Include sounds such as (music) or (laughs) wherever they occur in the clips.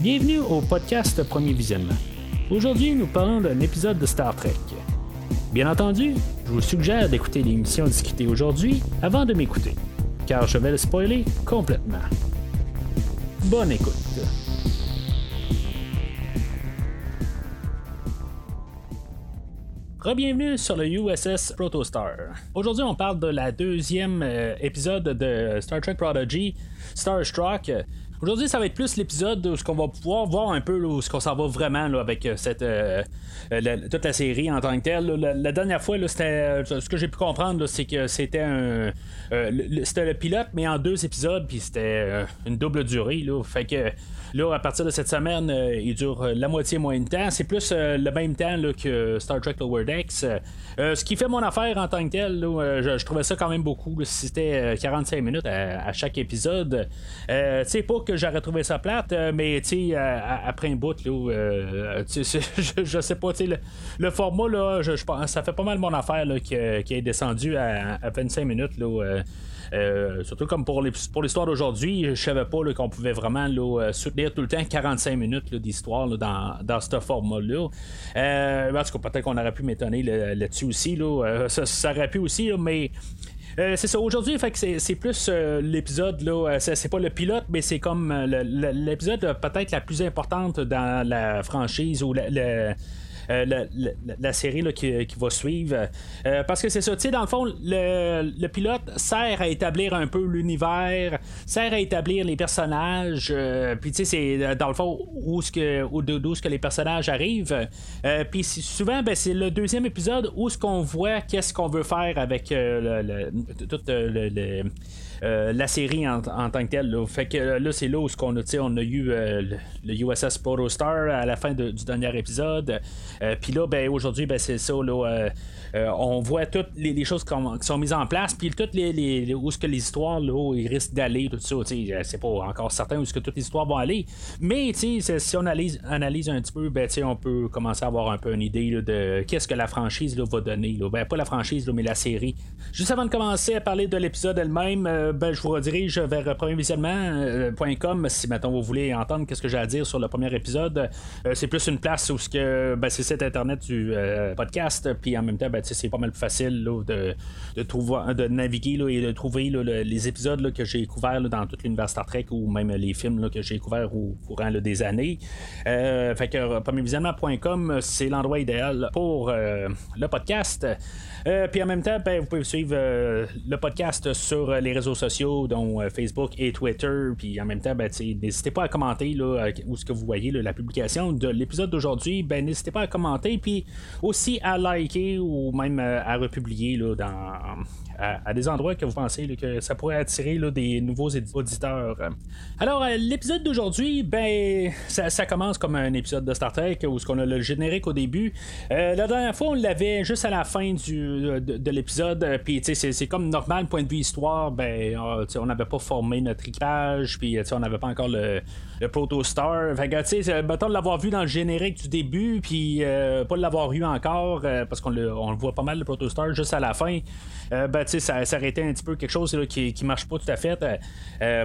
Bienvenue au podcast Premier Visionnement. Aujourd'hui, nous parlons d'un épisode de Star Trek. Bien entendu, je vous suggère d'écouter l'émission discutée aujourd'hui avant de m'écouter, car je vais le spoiler complètement. Bonne écoute. Bienvenue sur le USS Protostar. Aujourd'hui, on parle de la deuxième euh, épisode de Star Trek Prodigy, Starstruck. Aujourd'hui, ça va être plus l'épisode où on va pouvoir voir un peu où ce qu'on s'en va vraiment avec euh, cette euh, toute la série en tant que telle. La, dernière fois, c'était ce que j'ai pu comprendre, c'est que c'était un c'était le pilote, mais en deux épisodes, puis c'était une double durée. Là, fait que Là, à partir de cette semaine, euh, il dure euh, la moitié moins de temps. C'est plus euh, le même temps que Star Trek Lower Decks. ce qui fait mon affaire en tant que tel, je, trouvais ça quand même beaucoup. c'était 45 minutes à, chaque épisode. tu sais, pas que j'aurais trouvé ça plate, mais tu après un bout, là, (laughs) je, je, sais pas, le, le, format, là, je, ça fait pas mal mon affaire qui, est descendu à, à 25 minutes. Euh, surtout comme pour, l'histoire d'aujourd'hui, je savais pas qu'on pouvait vraiment euh, soutenir tout le temps 45 minutes d'histoire dans, dans ce format-là. Euh, en tout cas, peut-être qu'on aurait pu m'étonner là-dessus aussi. Ça, aurait pu aussi, mais. c'est ça, aujourd'hui, c'est, plus l'épisode, là, c'est, pas le pilote, mais c'est comme l'épisode peut-être la plus importante dans la franchise ou la, euh, la, série qui, va suivre. Euh, parce que c'est ça, tu sais, dans le fond, le, pilote sert à établir un peu l'univers, sert à établir les personnages, euh, puis tu sais, c'est dans le fond où ce que, d'où ce que les personnages arrivent. puis souvent, ben, c'est le deuxième épisode où ce qu'on voit qu'est-ce qu'on veut faire avec le, euh, la série en, tant que telle. Fait que là, c'est là où on a, on a eu euh, le, USS Protostar à la fin du dernier épisode. Euh, puis là, ben, aujourd'hui, ben, c'est ça. Là, on voit toutes les, choses qui sont mises en place. Puis toutes les, où ce que les histoires là, ils risquent d'aller, tout ça. C'est pas encore certain où ce que toutes les histoires vont aller. Mais si on analyse, un petit peu, ben, on peut commencer à avoir un peu une idée de qu'est-ce que la franchise là, va donner. Ben, pas la franchise, mais la série. Juste avant de commencer à parler de l'épisode elle-même, ben, je vous redirige vers premiervisionnement.com si maintenant vous voulez entendre qu'est-ce que j'ai à dire sur le premier épisode. Euh, c'est plus une place où ce que ben, c'est cet internet du euh, podcast, puis en même temps, ben, c'est pas mal plus facile de, de, trouver, de naviguer et de trouver les épisodes que j'ai couverts dans tout l'univers Star Trek ou même les films que j'ai couverts au courant des années. Euh, fait que premiervisionnement.com, c'est l'endroit idéal pour le podcast. Euh, puis en même temps, ben, vous pouvez suivre euh, le podcast sur les réseaux sociaux, dont euh, Facebook et Twitter. Puis en même temps, ben, n'hésitez pas à commenter là, où ce que vous voyez la publication de l'épisode d'aujourd'hui. Ben, n'hésitez pas à commenter, puis aussi à liker ou même à republier là, dans, à, des endroits que vous pensez que ça pourrait attirer des nouveaux auditeurs. Alors, l'épisode d'aujourd'hui, ben, ça, commence comme un épisode de Star Trek où qu'on a le générique au début. la dernière fois, on l'avait juste à la fin du de, l'épisode. Euh, puis, c'est comme normal, point de vue histoire, ben, on n'avait pas formé notre équipage, puis on n'avait pas encore le, le Protostar. Fait tu sais, de l'avoir vu dans le générique du début, puis euh, pas de l'avoir eu encore, euh, parce qu'on le, on le voit pas mal, le Protostar, juste à la fin. ben, ça, ça, aurait été un petit peu quelque chose qui, qui marche pas tout à fait,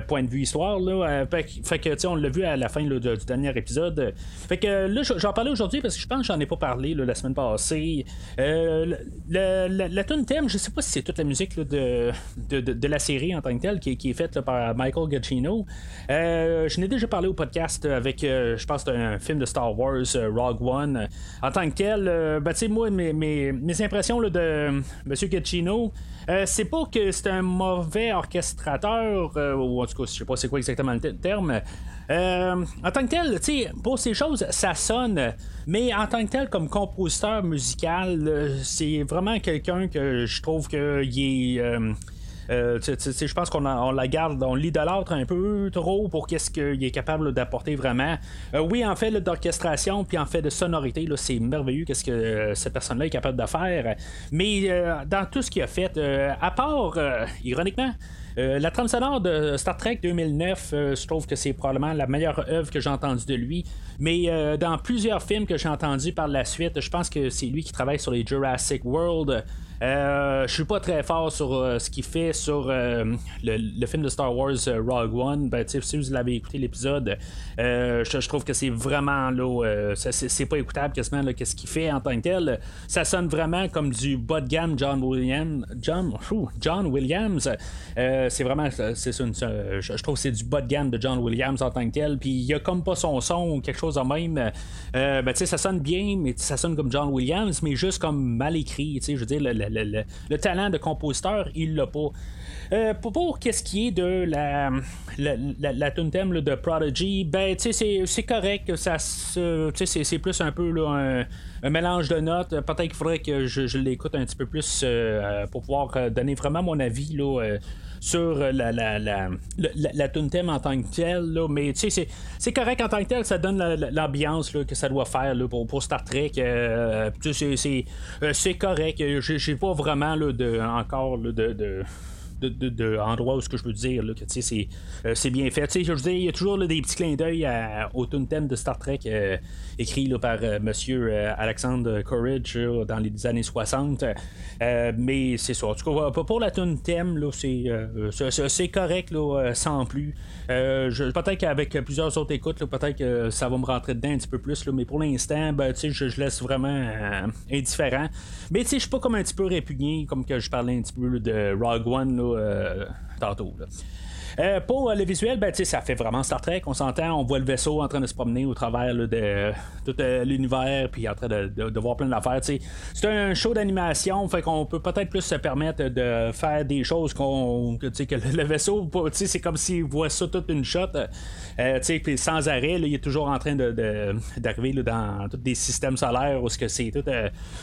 point de vue histoire. Là, fait, que, on l'a vu à la fin du dernier épisode. Fait que là, j'en parlais aujourd'hui parce que je pense que j'en ai pas parlé la semaine passée. la, la, tune thème, je sais pas si c'est toute la musique de, de, la série en tant que telle qui, est faite par Michael Giacchino. Euh, je n'ai déjà parlé au podcast avec, euh, je pense, un film de Star Wars, euh, Rogue One. En tant que tel, ben, moi, mes, mes, impressions de M. Giacchino, c'est pas que c'est un mauvais orchestrateur, ou en tout cas, je sais pas c'est quoi exactement le terme. en tant que tel, pour ces choses, ça sonne, mais en tant que tel, comme compositeur musical, c'est vraiment quelqu'un que je trouve qu'il est. Euh, euh, je pense qu'on on la garde, on l'idolâtre un peu trop pour qu'est-ce qu'il est capable d'apporter vraiment. Euh, oui, en fait d'orchestration, puis en fait de sonorité, c'est merveilleux qu'est-ce que cette personne-là est capable de faire. Mais dans tout ce qu'il a fait, à part, ironiquement, la trame sonore de Star Trek 2009, je trouve que c'est probablement la meilleure œuvre que j'ai entendue de lui. Mais dans plusieurs films que j'ai entendus par la suite, je pense que c'est lui qui travaille sur les Jurassic World. Euh, je suis pas très fort sur euh, ce qu'il fait sur euh, le, film de Star Wars Rogue One. Ben, si vous l'avez écouté l'épisode, je, trouve que c'est vraiment là, c'est pas écoutable quasiment qu'est-ce qu'il fait en tant que tel. Ça sonne vraiment comme du bas de gamme John Williams. John, John Williams. C'est vraiment, c'est je, trouve que c'est du bas de gamme de John Williams en tant que tel. Puis il y a comme pas son son ou quelque chose de même. ben, ça sonne bien, mais ça sonne comme John Williams, mais juste comme mal écrit. Je veux dire, le, le, talent de compositeur, il l'a pas. Euh, pour, qu'est-ce qui est de la, la, la, tune thème de Prodigy, ben, c'est correct. Ça, c'est plus un peu un, mélange de notes. Peut-être qu'il faudrait que je, l'écoute un petit peu plus euh, pour pouvoir donner vraiment mon avis là, euh, sur la, la, la, la, tune thème en tant que telle. Là, mais tu sais, c'est correct en tant que tel, ça donne l'ambiance que ça doit faire pour, pour, Star Trek. Euh, euh, c'est correct. J'ai pas vraiment de, encore de, de où ce que je veux dire là, que c'est, euh, c'est bien fait. Je veux dire, il y a toujours des petits clins d'œil au thème de Star Trek euh, écrit par euh, monsieur Alexandre Courage dans les années 60. mais c'est ça. En tout cas, pour la tune thème, c'est, correct sans plus. peut-être qu'avec plusieurs autres écoutes, peut-être que ça va me rentrer dedans un petit peu plus. Mais pour l'instant, ben, je, je laisse vraiment indifférent. Mais je suis pas comme un petit peu répugné, comme que je parlais un petit peu de Rogue One. Euh, tantôt. Euh, pour le visuel, ben, ça fait vraiment Star Trek. On s'entend, on voit le vaisseau en train de se promener au travers de tout euh, l'univers, puis en train de, voir plein d'affaires. C'est un show d'animation, fait qu'on peut peut-être plus se permettre de faire des choses qu'on, que, que le vaisseau, c'est comme s'il voit ça toute une shot. Euh, puis sans arrêt, il est toujours en train d'arriver dans tous des systèmes solaires où c'est tout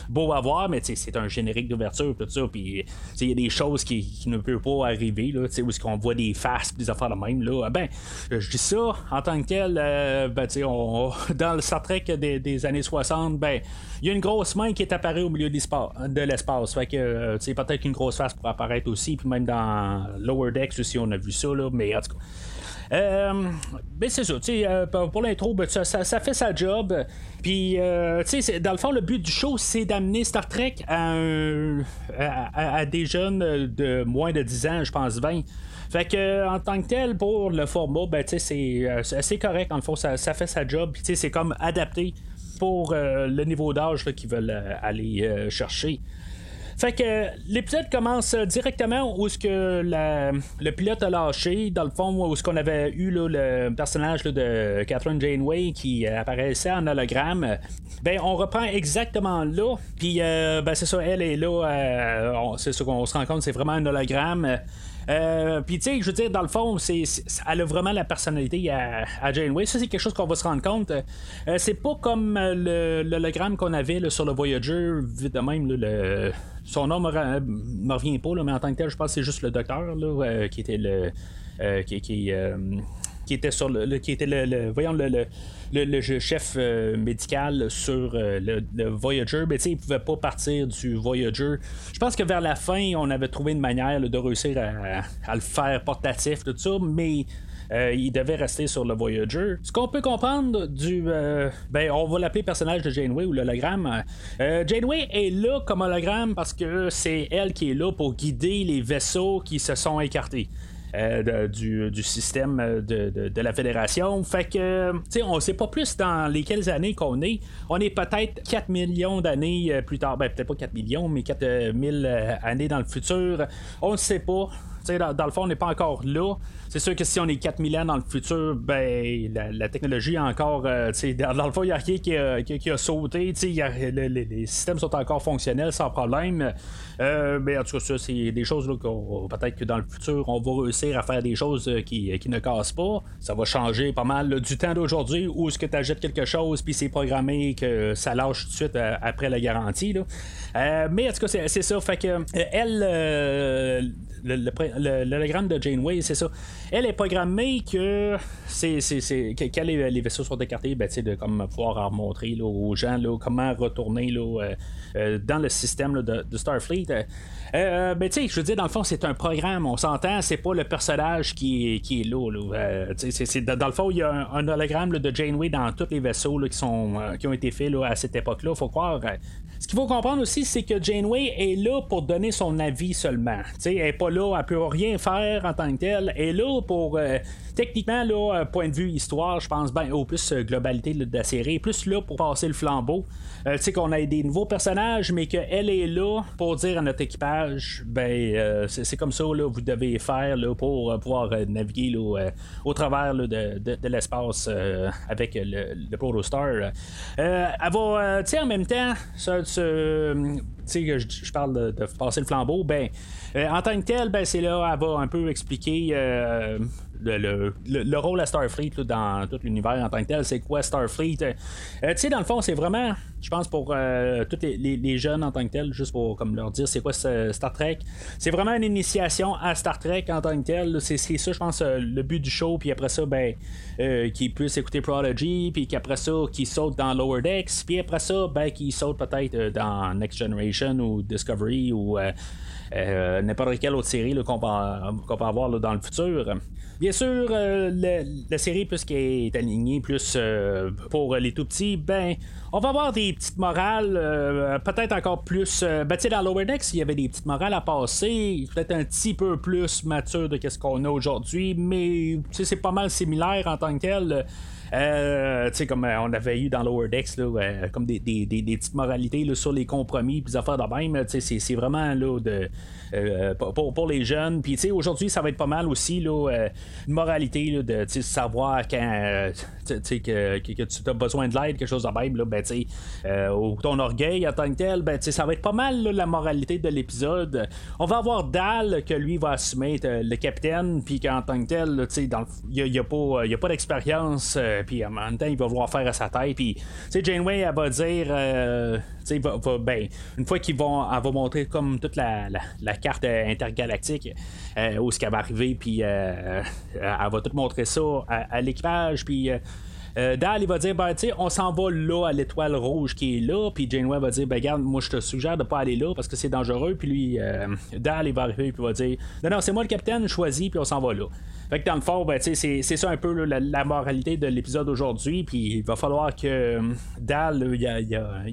beau à voir, mais c'est un générique d'ouverture, tout ça. Puis il y a des choses qui, ne peuvent pas arriver, là, où qu'on voit des faces des affaires de même. Là. Ben, je dis ça en tant que tel, euh, ben, on, (laughs) dans le Star Trek des, années 60, ben, il y a une grosse main qui est apparue au milieu de l'espace. Fait que euh, peut-être qu'une grosse face pourrait apparaître aussi, puis même dans Lower Decks aussi, on a vu ça, là, mais en tout cas. Euh, ben c'est ça, euh, pour l'intro, ben, ça, ça, fait sa job. Puis, dans le fond, le but du show, c'est d'amener Star Trek à, à, des jeunes de moins de 10 ans, je pense 20. Fait que en tant que tel, pour le format, ben, c'est assez correct. En le fond, ça, fait sa job. Puis c'est comme adapté pour le niveau d'âge qu'ils veulent aller chercher. Fait que l'épisode commence directement où ce que le pilote a lâché, dans le fond où ce qu'on avait eu le personnage de Catherine Janeway qui apparaissait en hologramme. Ben on reprend exactement là, puis euh, ben c'est ça, elle est là, euh, c'est ça qu'on se rend compte, c'est vraiment un hologramme. Euh, puis, tu sais, je veux dire, dans le fond, elle a vraiment la personnalité à, à Janeway. Ça, c'est quelque chose qu'on va se rendre compte. Euh, c'est pas comme le, l'hologramme qu'on avait sur le Voyager, vite de même, le, son nom me, me revient pas, là, mais en tant que tel, je pense que c'est juste le docteur là, euh, qui était le. qui, qui était sur le, qui était le, voyons le, le, chef euh, médical sur euh, le, Voyager, mais il pouvait pas partir du Voyager. Je pense que vers la fin, on avait trouvé une manière de réussir à, le faire portatif, tout ça, mais euh, il devait rester sur le Voyager. Ce qu'on peut comprendre du. ben, on va l'appeler personnage de Janeway ou l'hologramme. Janeway est là comme hologramme parce que c'est elle qui est là pour guider les vaisseaux qui se sont écartés. Euh, du, système euh, de, la fédération. Fait que, tu sais, on sait pas plus dans lesquelles années qu'on est. On est peut-être 4 millions d'années euh, plus tard. Ben, peut-être pas 4 millions, mais 4 000 années dans le futur. On ne sait pas. Dans, dans, le fond, on n'est pas encore là. C'est sûr que si on est 4000 ans dans le futur, ben la, technologie encore. Euh, dans, le fond, il n'y a rien qui a, qui, a sauté. les systèmes sont encore fonctionnels sans problème. Euh, mais en tout cas, c'est des choses qu'on peut-être que dans le futur, on va réussir à faire des choses euh, qui, qui ne cassent pas. Ça va changer pas mal du temps d'aujourd'hui où est-ce que tu achètes quelque chose puis c'est programmé que ça lâche tout de suite après la garantie. mais en tout cas, c'est ça. Fait que elle le, l'hologramme de Janeway, c'est ça. Elle est programmée que c'est, c'est, quand les, vaisseaux sont écartés, ben, de comme pouvoir montrer aux gens là, comment retourner là, dans le système de, Starfleet. Euh, ben, tu sais, je veux dire, dans le fond, c'est un programme, on s'entend, c'est pas le personnage qui est, qui est là. Euh, dans le fond, il y a un, hologramme de Janeway dans tous les vaisseaux qui, sont, euh, qui ont été faits à cette époque-là. faut croire. ce qu'il faut comprendre aussi, c'est que Janeway est là pour donner son avis seulement. sais, elle n'est pas là, elle peut rien faire en tant que. Elle est là pour techniquement, là, point de vue histoire, je pense, ben, au plus globalité de la série, plus là pour passer le flambeau. tu sais qu'on a des nouveaux personnages, mais qu'elle est là pour dire à notre équipage ben, euh, c'est comme ça là, vous devez faire là, pour euh, pouvoir euh, naviguer au travers de, l'espace avec le, le Protostar. elle va, tu sais, en même temps, ça, je, je parle de, passer le flambeau, ben, en tant que tel, ben, c'est là, elle va un peu expliquer le, rôle à Starfleet dans tout l'univers en tant que tel, c'est quoi Starfleet? Euh, tu sais, dans le fond, c'est vraiment, je pense, pour euh, tous les, jeunes en tant que tel, juste pour comme leur dire c'est quoi Star Trek. C'est vraiment une initiation à Star Trek en tant que tel. C'est ça, je pense, euh, le but du show. Puis après ça, ben, qu'ils puissent écouter Prodigy, puis qu'après ça, qu'ils sautent dans Lower Decks, puis après ça, ben, qu'ils sautent peut-être dans Next Generation ou Discovery ou n'importe quelle autre série qu'on peut, avoir dans le futur. Bien sûr, euh, la, série, puisqu'elle est alignée plus euh, pour les tout petits, ben, on va avoir des petites morales, euh, peut-être encore plus. ben, tu sais, dans Lower Decks, il y avait des petites morales à passer, peut-être un petit peu plus mature de ce qu'on a aujourd'hui, mais c'est pas mal similaire en tant que tel. Euh, tu sais, comme euh, on avait eu dans Lower Decks, là, euh, comme des, des, des, petites moralités sur les compromis, puis des affaires de même. C'est vraiment là, de, pour, pour, les jeunes. Puis aujourd'hui, ça va être pas mal aussi là, une moralité de savoir quand que, que, tu as besoin de l'aide, quelque chose de même, là, ben, ou ton orgueil en tant que tel, ben, ça va être pas mal la moralité de l'épisode. On va avoir Dal que lui va assumer le capitaine, puis qu'en tant que tel, il n'y a, pas, pas d'expérience euh, puis en même temps, il va vouloir faire à sa tête. Puis, tu sais, Janeway, elle va dire, euh, tu sais, ben, une fois qu'ils vont, elle va montrer comme toute la, la, carte intergalactique, euh, où ce qu'elle va arriver, puis elle va tout montrer ça à, l'équipage, puis. Dal, il va dire, ben, tu on s'en va là à l'étoile rouge qui est là. Puis Janeway va dire, ben, regarde, moi, je te suggère de pas aller là parce que c'est dangereux. Puis lui, Dal, il va arriver, puis va dire, non, non, c'est moi le capitaine, choisis, puis on s'en va là. Fait que dans le fond, ben, c'est, ça un peu la, moralité de l'épisode aujourd'hui. Puis il va falloir que euh, Dal,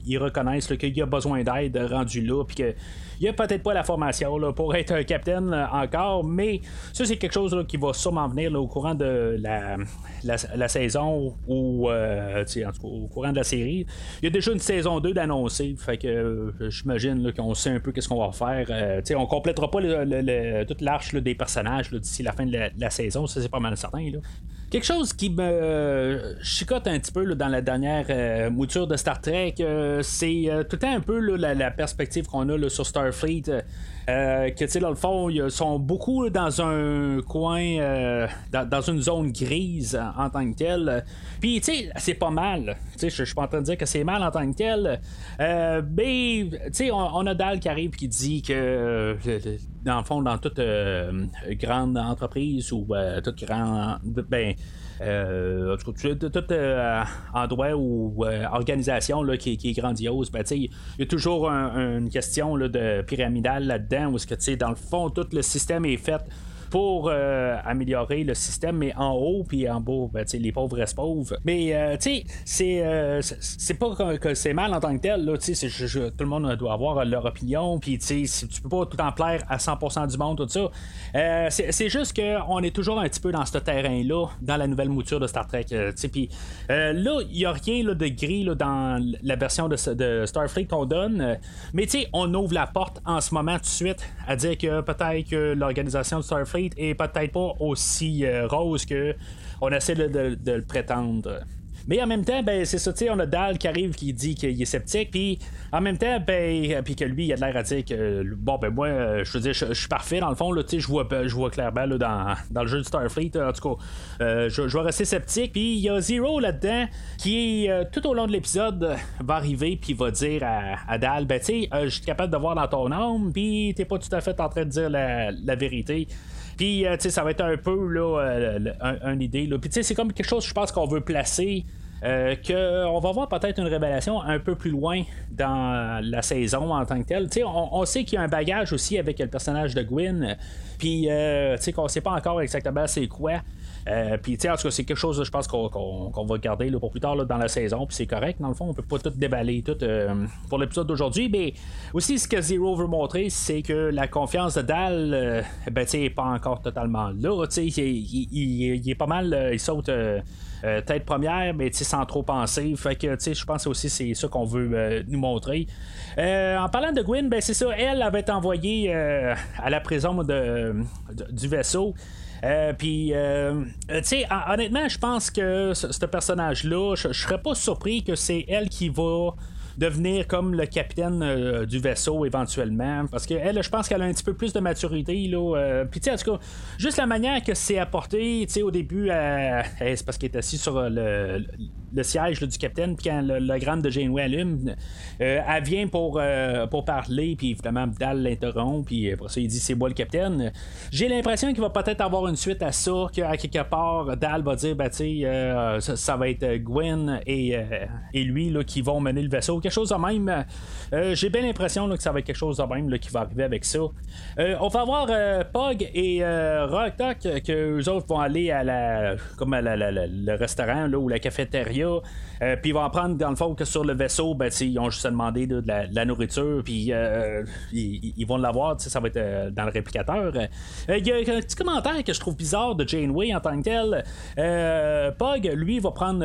il, reconnaisse qu'il a besoin d'aide rendu là. Puis que il n'y a peut-être pas la formation là, pour être un capitaine euh, encore, mais ça, c'est quelque chose qui va sûrement venir au courant de la, la, saison ou euh, en tout cas, au courant de la série. Il y a déjà une saison 2 d'annoncer, fait que euh, j'imagine qu'on sait un peu qu'est-ce qu'on va faire. on complétera pas toute l'arche des personnages d'ici la fin de la, saison, ça c'est pas mal certain. Quelque chose qui me chicote un petit peu dans la dernière mouture de Star Trek, c'est tout un peu la, perspective qu'on a sur Starfleet. Euh, que tu dans le fond, ils sont beaucoup dans un coin, euh, dans, une zone grise en, tant que telle. Puis, tu sais, c'est pas mal. Tu sais, je suis pas en train de dire que c'est mal en tant que tel. Euh, mais, tu sais, on, a Dal qui arrive qui dit que, dans le fond, dans toute grande entreprise ou toute grande. Ben, euh, tout, euh, endroit ou euh, organisation là, qui, est grandiose, ben, il y a toujours une question là, de pyramidale là-dedans où que dans le fond tout le système est fait pour euh, améliorer le système, mais en haut puis en bas, ben, les pauvres restent pauvres. Mais euh, tu sais, euh, c'est pas que, c'est mal en tant que tel. Là, tout le monde doit avoir leur opinion, puis tu peux pas tout en plaire à 100% du monde, tout ça. c'est juste qu'on est toujours un petit peu dans ce terrain-là, dans la nouvelle mouture de Star Trek. Puis là, il n'y a rien de gris là, dans la version de, de Starfleet qu'on donne, mais tu sais, on ouvre la porte en ce moment tout de suite à dire que peut-être que l'organisation de Starfleet est peut-être pas aussi euh, rose que on essaie de, le prétendre. Mais en même temps, ben, c'est ça, tu sais, on a Dal qui arrive qui dit qu'il est sceptique, puis en même temps, ben, puis que lui, il a l'air à dire que, bon, ben, moi, je veux dire, je, suis parfait, dans le fond, tu sais, je vois, je vois clairement, dans, dans, le jeu de Starfleet, en tout cas, je, vais rester sceptique, puis il y a Zero là-dedans qui, tout au long de l'épisode, va arriver, puis va dire à, à Dal, ben, tu sais, je suis capable de voir dans ton âme, puis t'es pas tout à fait en train de dire la vérité. Puis, tu sais, ça va être un peu, là, un, idée, là. Puis, tu sais, c'est comme quelque chose, je pense, qu'on veut placer euh, qu'on va voir peut-être une révélation un peu plus loin dans la saison en tant que telle. On, on, sait qu'il y a un bagage aussi avec le personnage de Gwyn, puis euh, qu'on sait pas encore exactement c'est quoi. Euh, puis, en tout cas, c'est quelque chose, je pense, qu'on, va garder pour plus tard dans la saison. Puis, c'est correct. Dans le fond, on peut pas tout déballer tout euh, pour l'épisode d'aujourd'hui. Mais aussi, ce que Zero veut montrer, c'est que la confiance de Dal, ben, n'est pas encore totalement là. Il, il, il, est pas mal, il saute euh, tête première, mais sans trop penser. Fait que je pense aussi c'est ça qu'on veut euh, nous montrer. Euh, en parlant de Gwyn, ben c'est ça, elle avait été envoyée à la prison de, du vaisseau. puis, tu sais, honnêtement, je pense que ce, personnage-là, je serais pas surpris que c'est elle qui va devenir comme le capitaine euh, du vaisseau éventuellement. Parce qu'elle, je pense qu'elle a un petit peu plus de maturité. Euh, puis, en tout cas, juste la manière que c'est apporté, tu sais, au début, c'est parce qu'elle est assise sur le, le siège du capitaine, puis quand le, gramme de Janeway allume, euh, elle vient pour, pour parler, puis évidemment, Dal l'interrompt, puis après ça, il dit c'est moi le capitaine. J'ai l'impression qu'il va peut-être avoir une suite à ça, qu'à quelque part, Dal va dire, ben, tu sais, ça, va être Gwen et, et lui là, qui vont mener le vaisseau chose de même. Euh, j'ai bien l'impression que ça va être quelque chose de même qui va arriver avec ça. Euh, on va avoir euh, Pog et Rock que eux autres vont aller à la comme le restaurant là, ou la cafétéria. puis ils vont apprendre dans le fond que sur le vaisseau, ben, ils ont juste demandé de, la, nourriture, puis ils, vont l'avoir, ça va être dans le réplicateur. Il y a un petit commentaire que je trouve bizarre de Janeway en tant que tel. Pog, lui, va prendre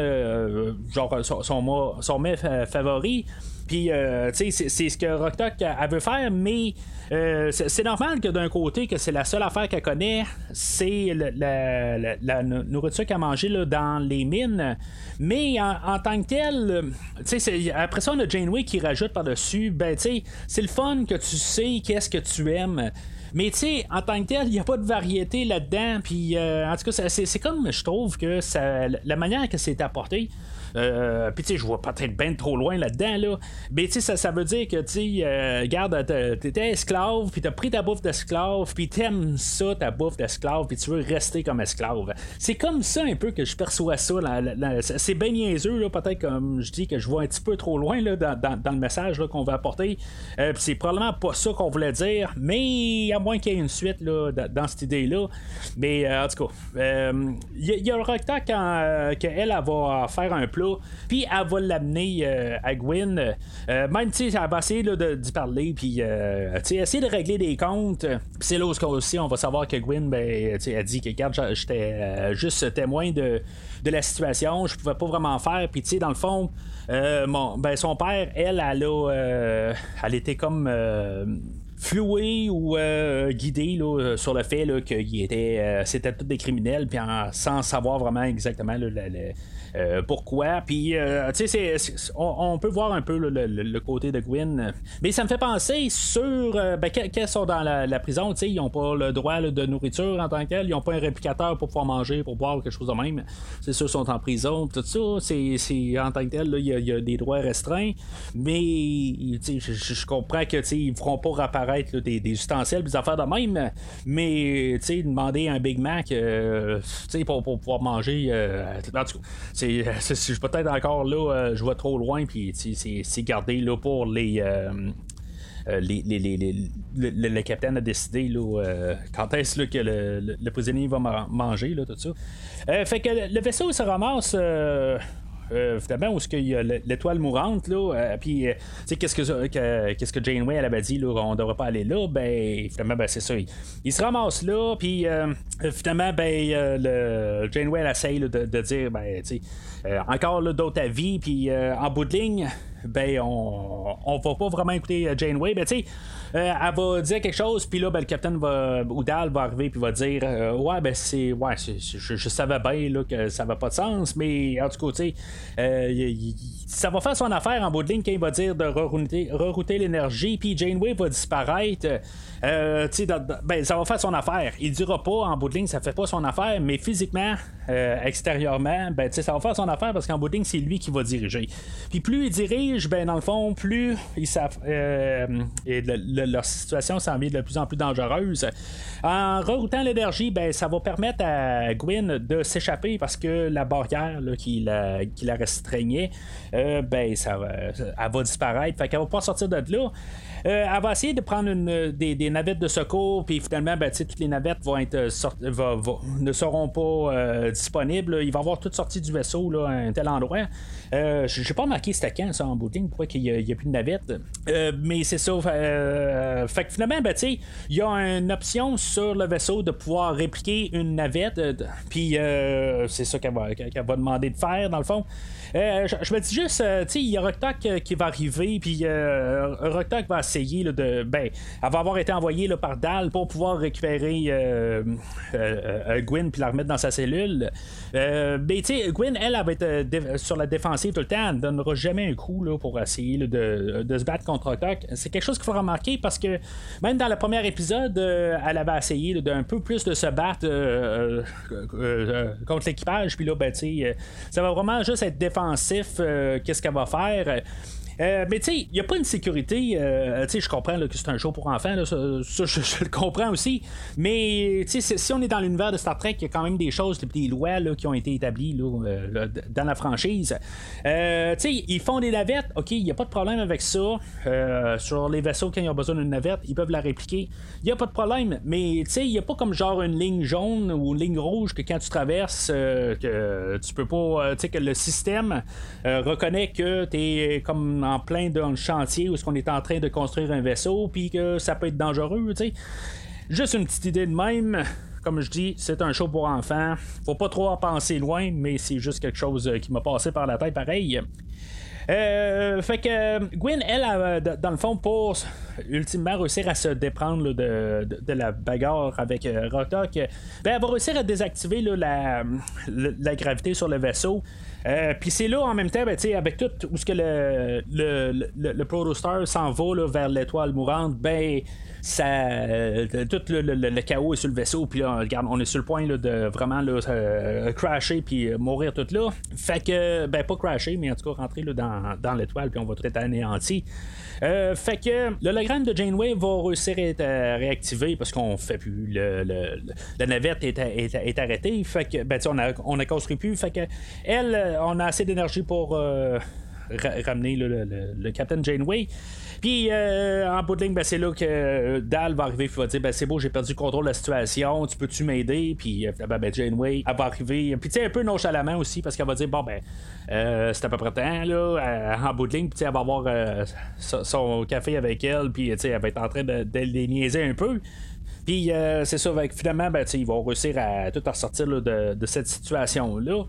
genre son, son, son mets favori. Puis, euh, tu sais, c'est ce que Rocktock veut faire, mais euh, c'est normal que d'un côté, que c'est la seule affaire qu'elle connaît, c'est la, nourriture qu'elle a mangée là, dans les mines. Mais en, tant que tel, tu sais, après ça, on a Janeway qui rajoute par-dessus, ben, tu sais, c'est le fun que tu sais qu'est-ce que tu aimes. Mais tu sais, en tant que tel, il n'y a pas de variété là-dedans. Puis euh, en tout cas, c'est comme je trouve que ça, la manière que c'est apporté, euh, puis, tu sais, je vois peut-être bien trop loin là-dedans, là. Mais, tu sais, ça, ça, veut dire que, tu sais, euh, regarde, t'étais esclave, puis t'as pris ta bouffe d'esclave, puis t'aimes ça, ta bouffe d'esclave, puis tu veux rester comme esclave. C'est comme ça un peu que je perçois ça. c'est bien niaiseux, là, peut-être comme je dis que je vois un petit peu trop loin là, dans, dans, le message qu'on veut apporter. Euh, c'est probablement pas ça qu'on voulait dire, mais à moins qu'il y ait une suite là, dans cette idée-là. Mais en tout cas, il y, a le rectangle quand qu'elle elle va faire un plat puis elle va l'amener euh, à Gwyn. Euh, même, tu sais, elle va essayer d'y parler, puis, euh, essayer de régler des comptes. C'est là où aussi on va savoir que Gwyn, ben, elle dit que, j'étais juste témoin de, de la situation, je pouvais pas vraiment faire. Puis, tu sais, dans le fond, ben, son père, elle, elle elle était comme floué ou guidé là, sur le fait qu'il était c'était tous des criminels puis sans savoir vraiment exactement là, euh, pourquoi? Puis, euh, tu sais, on, peut voir un peu le, côté de Gwyn. Mais ça me fait penser sur. Euh, ben, qu'elles sont dans la, prison, tu sais, ils n'ont pas le droit de nourriture en tant qu'elles. Ils n'ont pas un réplicateur pour pouvoir manger, pour boire, quelque chose de même. C'est sûr, ils sont en prison, tout ça. C'est, en tant que tel, il y, a des droits restreints. Mais, tu sais, je comprends que, tu sais, ils feront pas réapparaître des, ustensiles, des affaires de même. Mais, tu sais, demander un Big Mac, tu sais, pour, pouvoir manger. en tout (laughs) c'est peut-être encore là, euh, je vois trop loin, puis c'est gardé là pour les. Euh, euh, les, les, le, capitaine a décidé là, quand est-ce que le, prisonnier va manger, là, tout ça. fait que le vaisseau se ramasse euh, évidemment, où il y a l'étoile mourante, là, euh, puis, euh, qu'est-ce que, qu'est-ce que Janeway, avait dit, là, on devrait pas aller là, ben, évidemment, ben, c'est ça. Il, se ramasse là, puis, finalement, ben, le, Janeway, elle essaye de, dire, ben, tu sais, encore d'autres avis, puis, en bout de ligne, ben on, on va pas vraiment écouter Janeway. Ben tu sais, elle va dire quelque chose, puis là, ben, le capitaine va, ou Dal va arriver, puis va dire Ouais, ben c'est. Ouais, je, savais bien là, que ça va pas de sens, mais en tout cas, tu sais, ça va faire son affaire en bout de ligne quand il va dire de rerouter, l'énergie, puis Janeway va disparaître. Euh, ben, ça va faire son affaire. Il dira pas en bout de ligne, ça fait pas son affaire, mais physiquement, euh, extérieurement, ben, ça va faire son affaire parce qu'en bout de ligne, c'est lui qui va diriger. Puis plus il dirige, ben, dans le fond, plus ils savent, euh, et leur situation s'en vient de plus en plus dangereuse. En reroutant l'énergie, ben, ça va permettre à Gwyn de s'échapper parce que la barrière qui, la, qui la restreignait, ben, ça va, elle va disparaître. Fait qu'elle va pas sortir de là. Euh, elle va essayer de prendre une, des, navettes de secours, puis finalement, ben, toutes les navettes vont être euh, ne seront pas euh, disponibles. Il va y avoir toutes sorties du vaisseau là, à un tel endroit. Euh, J'ai pas marqué c'était quand ça en pourquoi il n'y a, plus de navette. mais c'est ça. fait que finalement, ben, il y a une option sur le vaisseau de pouvoir répliquer une navette. Puis c'est ça qu'elle va, va, demander de faire, dans le fond. je, me dis juste, il y a Rocktalk qui va arriver, puis Rocktalk va essayer de. Ben, elle va avoir été envoyée là, par Dal pour pouvoir récupérer euh, euh, euh Gwyn puis la remettre dans sa cellule. Euh, mais tu sais, Gwyn, elle, elle va être sur la défensive tout le temps. Elle ne donnera jamais un coup là, pour essayer de, se battre contre Rotok. C'est quelque chose qu'il faut remarquer parce que même dans le premier épisode, elle avait essayé d'un peu plus de se battre contre l'équipage. Puis là, ben, ça va vraiment juste être défensif. Qu'est-ce qu'elle va faire? Euh, mais tu sais, il n'y a pas une sécurité. Euh, tu sais, je comprends que c'est un show pour enfants, ça, je, le comprends aussi. Mais tu sais, si on est dans l'univers de Star Trek, il y a quand même des choses, des lois qui ont été établies euh, dans la franchise. tu sais, ils font des navettes, ok, il n'y a pas de problème avec ça. sur les vaisseaux, quand ils ont besoin d'une navette, ils peuvent la répliquer. Il n'y a pas de problème. Mais tu sais, il n'y a pas comme genre une ligne jaune ou une ligne rouge que quand tu traverses, que tu peux pas. tu sais, que le système reconnaît que tu es comme en plein d'un chantier où on est en train de construire un vaisseau, puis que ça peut être dangereux, tu sais. Juste une petite idée de même. Comme je dis, c'est un show pour enfants. Faut pas trop en penser loin, mais c'est juste quelque chose qui m'a passé par la tête pareil. Euh, fait que Gwen, elle, dans le fond, pour ultimement réussir à se déprendre de, la bagarre avec euh, Rotok, ben, elle va réussir à désactiver la, gravité sur le vaisseau. Euh, puis c'est là en même temps, ben, avec tout où ce que le, le, le, Protostar s'en va vers l'étoile mourante, ben ça euh, tout le, chaos est sur le vaisseau puis là regarde on est sur le point de vraiment euh, crasher puis mourir tout là fait que ben pas crasher mais en tout cas rentrer dans, l'étoile puis on va tout être anéanti euh, fait que l'hologramme de Janeway va réussir à être euh, réactivé parce qu'on fait plus le, la navette est, arrêtée. Fait que ben, on a on a construit plus. Fait que elle, euh, on a assez d'énergie pour ramener le, le, Captain Janeway. Puis en bout de ligne, ben, c'est là que Dal va arriver et va dire ben, c'est beau, j'ai perdu le contrôle de la situation, tu peux-tu m'aider? Puis ben, ben, Janeway, elle va arriver. Puis tu sais, un peu nonchalamment aussi parce qu'elle va dire bon, ben, euh, c'est à peu près temps, là, en bout de ligne, puis elle va avoir euh, son, café avec elle, puis elle va être en train de, de les un peu. Puis euh, c'est ça, finalement, ben, ils vont réussir à tout ressortir de, de, cette situation-là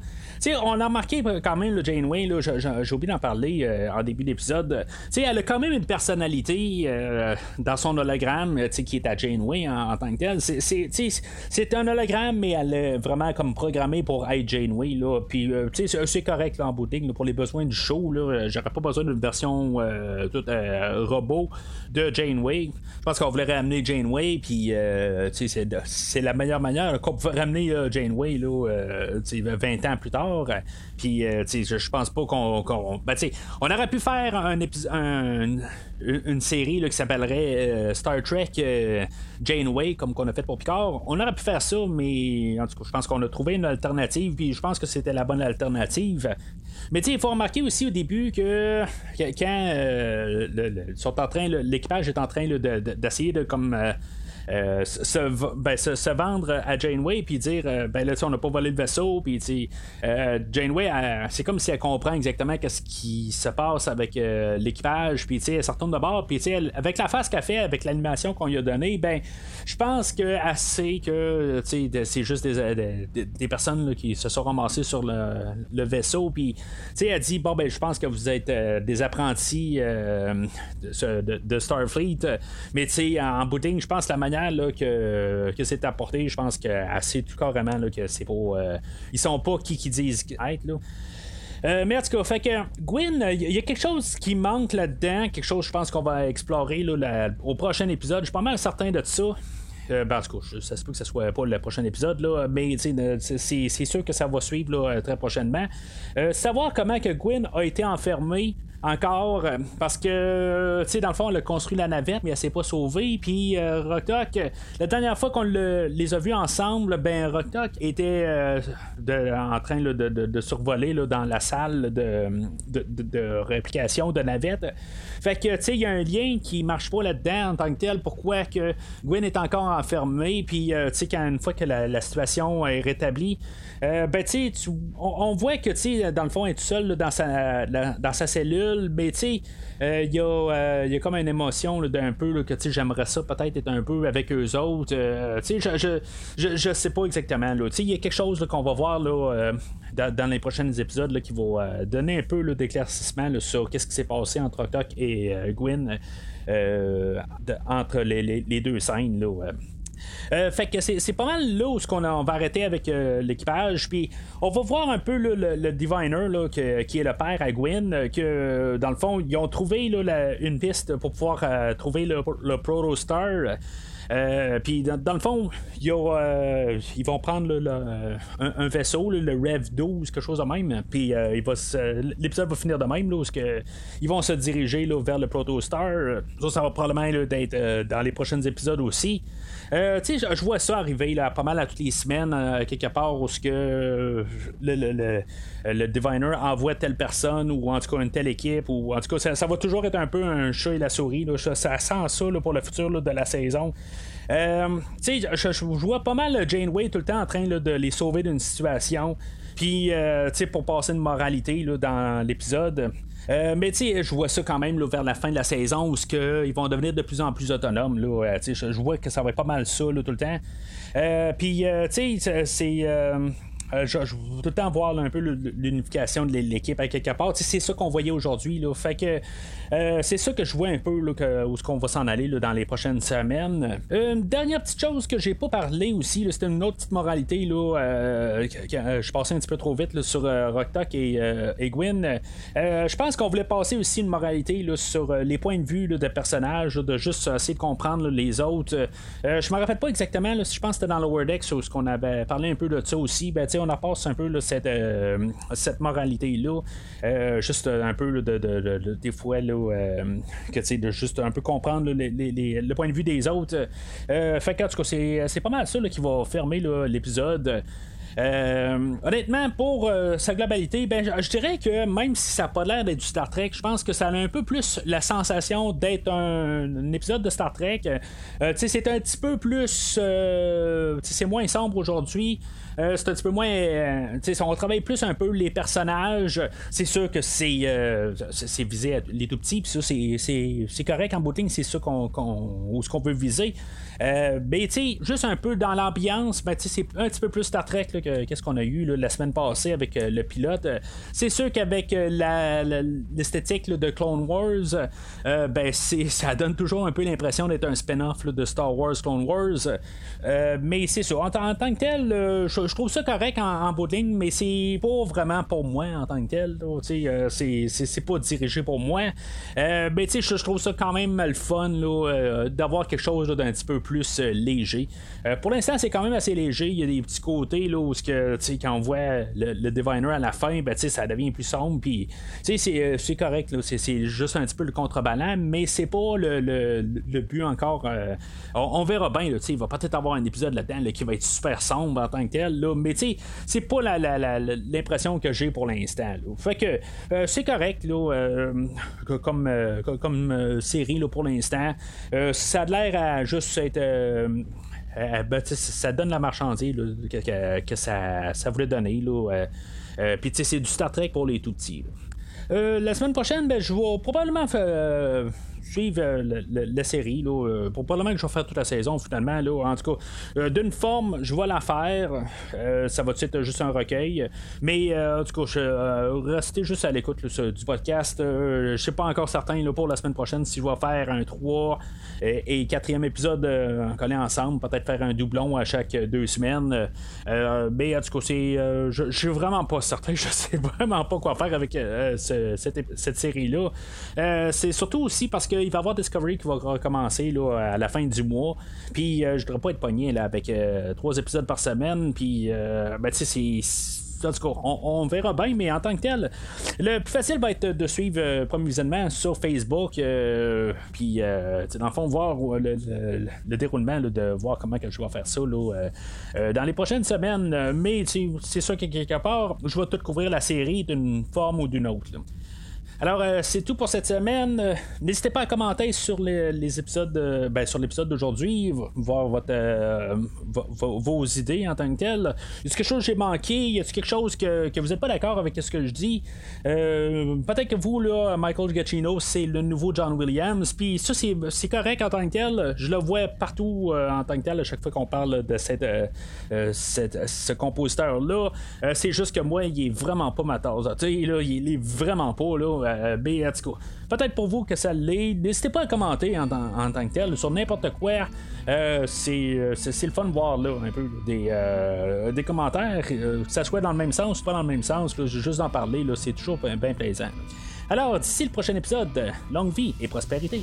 on a remarqué quand même, le Janeway, j'ai oublié d'en parler euh, en début d'épisode. Elle a quand même une personnalité euh, dans son hologramme qui est à Janeway en, en tant que tel. C'est un hologramme, mais elle est vraiment comme programmée pour être Janeway. Là. Puis euh, c'est correct là, en boutique pour les besoins du show. J'aurais pas besoin d'une version toute, robot de Janeway. Je pense qu'on voulait ramener Janeway, puis c'est la meilleure manière qu'on pouvait ramener Janeway là, 20 ans plus tard. Puis, euh, je pense pas qu'on. ben, on aurait pu faire un, une série qui s'appellerait euh, Star Trek euh, Janeway, comme qu'on a fait pour Picard. On aurait pu faire ça, mais en tout cas, je pense qu'on a trouvé une alternative, puis je pense que c'était la bonne alternative. Mais il faut remarquer aussi au début que, quand l'équipage est en train d'essayer de, comme ben, se, vendre à Janeway puis dire ben là on n'a pas volé le vaisseau puis Janeway c'est comme si elle comprend exactement qu'est-ce qui se passe avec l'équipage puis elle se retourne de bord puis avec la face qu'elle fait avec l'animation qu'on lui a donnée ben je pense que assez que c'est juste des, des, personnes qui se sont ramassées sur le, vaisseau puis elle dit bon ben je pense que vous êtes des apprentis de, Starfleet. Mais tu sais, en bout je pense la manière que, c'est apporté, je pense que assez tout carrément que c'est pas. Euh, ils sont pas qui qui disent être là. Euh, mais en tout cas, fait que Gwyn, il y a quelque chose qui manque là-dedans, quelque chose je pense qu'on va explorer là, au prochain épisode. Je suis pas mal certain de ça. Euh, ben, en tout cas, ça se peut que ce soit pas le prochain épisode, là, mais c'est sûr que ça va suivre là, très prochainement. savoir comment que Gwyn a été enfermé encore euh, parce que tu sais dans le fond elle a construit la navette mais elle s'est pas sauvée. Puis euh, la dernière fois qu'on les a vus ensemble ben Rocktock était euh, en train de, survoler là, dans la salle de, de, réplication de navette. Fait que tu sais il y a un lien qui marche pas là-dedans en tant que tel. Pourquoi que Gwen est encore enfermée? Puis euh, tu sais une fois que la, situation est rétablie ben tu sais on, voit que tu sais dans le fond elle est tout seul dans sa dans sa cellule mais tu sais, euh, il y, euh, y, a comme une émotion d'un peu là, que j'aimerais ça peut-être être un peu avec eux autres. Euh, tu sais, je, je, je, sais pas exactement. Il y a quelque chose qu'on va voir là, dans, les prochains épisodes qui va donner un peu d'éclaircissement sur qu'est-ce qui s'est passé entre Octok et Gwyn. entre les, les, deux scènes. Là, euh, fait que c'est pas mal là où on, va arrêter avec euh, l'équipage. Puis on va voir un peu le, Diviner qui est le père à Gwen. Euh, que dans le fond, ils ont trouvé une piste pour pouvoir trouver le, le Protostar. Euh, puis dans, le fond, y ils vont prendre un, vaisseau, le Rev 12, quelque chose de même. Puis l'épisode va finir de même, là, où ils vont se diriger vers le Protostar. Ça, ça va probablement être dans les prochains épisodes aussi. Euh, je vois ça arriver pas mal à toutes les semaines, euh, quelque part, où ce que euh, le, le, diviner envoie telle personne ou en tout cas une telle équipe ou en tout cas ça, va toujours être un peu un chat et la souris. ça, sent ça pour le futur de la saison. Tu sais, je, vois pas mal Janeway tout le temps en train de les sauver d'une situation. Puis, tu sais, pour passer une moralité dans l'épisode. Euh, mais tu sais, je vois ça quand même là, vers la fin de la saison où ils vont devenir de plus en plus autonomes. Là, euh, je, je vois que ça va être pas mal ça tout le temps. Euh, puis, tu sais, c'est euh, je, veux tout le temps voir un peu l'unification de l'équipe à quelque part. C'est ça qu'on voyait aujourd'hui. Fait que euh, c'est ça que je vois un peu là, où ce qu'on va s'en aller dans les prochaines semaines. Une dernière petite chose que j'ai pas parlé aussi, c'était une autre petite moralité. Là, euh, je passais un petit peu trop vite sur Rocktock et, et Gwyn. je pense qu'on voulait passer aussi une moralité sur les points de vue des personnages, de juste essayer de comprendre les autres. je me rappelle pas exactement si je pense que c'était dans le Wordex où qu'on avait parlé un peu de ça aussi. Ben, on passe un peu cette, euh, cette moralité-là. Euh, juste un peu de, des fois là, que de juste un peu comprendre le point de vue des autres. Euh, fait que, en tout cas, c'est, pas mal ça qui va fermer l'épisode. Euh, honnêtement, pour euh, sa globalité, ben, je, dirais que même si ça n'a pas l'air d'être du Star Trek, je pense que ça a un peu plus la sensation d'être un, épisode de Star Trek. Euh, c'est un petit peu plus. c'est moins sombre aujourd'hui. c'est un petit peu moins. on travaille plus un peu les personnages. C'est sûr que c'est c'est visé à les tout petits, ça, c'est correct en bout c'est ça qu'on ce qu'on veut viser. mais juste un peu dans l'ambiance, ben, c'est un petit peu plus Star Trek qu'est-ce qu'on a eu la semaine passée avec euh, le pilote. C'est sûr qu'avec euh, l'esthétique de Clone Wars, euh, ben ça donne toujours un peu l'impression d'être un spin-off de Star Wars Clone Wars. mais c'est ça. En, tant que tel, je, trouve ça correct en, bout de ligne, mais c'est pas vraiment pour moi en tant que tel. c'est pas dirigé pour moi. mais je, je trouve ça quand même le fun d'avoir quelque chose d'un petit peu plus léger. pour l'instant, c'est quand même assez léger. Il y a des petits côtés là, où que, quand on voit le, Diviner à la fin, ben, ça devient plus sombre. Puis, c'est, correct, c'est, juste un petit peu le contrebalan, mais c'est pas le, but encore. on, verra bien, il va peut-être avoir un épisode là-dedans qui va être super sombre en tant que tel, là, mais c'est pas l'impression que j'ai pour l'instant. Fait que c'est correct là, comme, série là, pour l'instant. ça a l'air à juste être euh, ben, ça donne la marchandise que, ça, voulait donner. Là, euh, Puis c'est du Star Trek pour les tout petits. la semaine prochaine, ben, je vais probablement faire suivre euh, la, série. Là, euh, pour probablement que je vais faire toute la saison finalement. Là, en tout cas, euh, d'une forme, je vais la faire. ça va être juste un recueil. Mais en tout cas, je, restez juste à l'écoute du podcast. je sais pas encore certain là, pour la semaine prochaine si je vais faire un 3 et 4e épisode collé ensemble. Peut-être faire un doublon à chaque deux semaines. mais en tout cas, c'est, je, suis vraiment pas certain. (laughs) Je sais vraiment pas quoi faire avec cette, cette série-là. c'est surtout aussi parce que il va y avoir Discovery qui va recommencer là, à la fin du mois. Puis euh, je ne devrais pas être pogné là, avec euh, trois épisodes par semaine. Puis, euh, ben, tu sais, c'est on, verra bien, mais en tant que tel, le plus facile va être de suivre premier visionnement sur Facebook, puis dans le fond, voir le, déroulement, de voir comment je vais faire ça dans les prochaines semaines. Mais c'est sûr que quelque part, je vais tout couvrir la série d'une forme ou d'une autre. Alors, euh, c'est tout pour cette semaine. Euh, n'hésitez pas à commenter sur les, épisodes, euh, ben, sur l'épisode d'aujourd'hui, voir votre, vos idées en tant que tel. Y a quelque chose que j'ai manqué? Y a quelque chose que, vous n'êtes pas d'accord avec ce que je dis? Peut-être que vous, là, Michael Giacchino, c'est le nouveau John Williams. Puis ça, c'est correct en tant que tel. Je le vois partout en tant que tel à chaque fois qu'on parle de cette, ce compositeur-là. c'est juste que moi, il est vraiment pas ma tasse. Il est vraiment pas là. Euh, peut-être pour vous que ça l'est. N'hésitez pas à commenter en, tant que tel sur n'importe quoi. Euh, euh, c'est, le fun de voir là, un peu des, des commentaires, que ça soit dans le même sens ou pas dans le même sens. juste d'en parler, c'est toujours bien plaisant. Alors, d'ici le prochain épisode, longue vie et prospérité.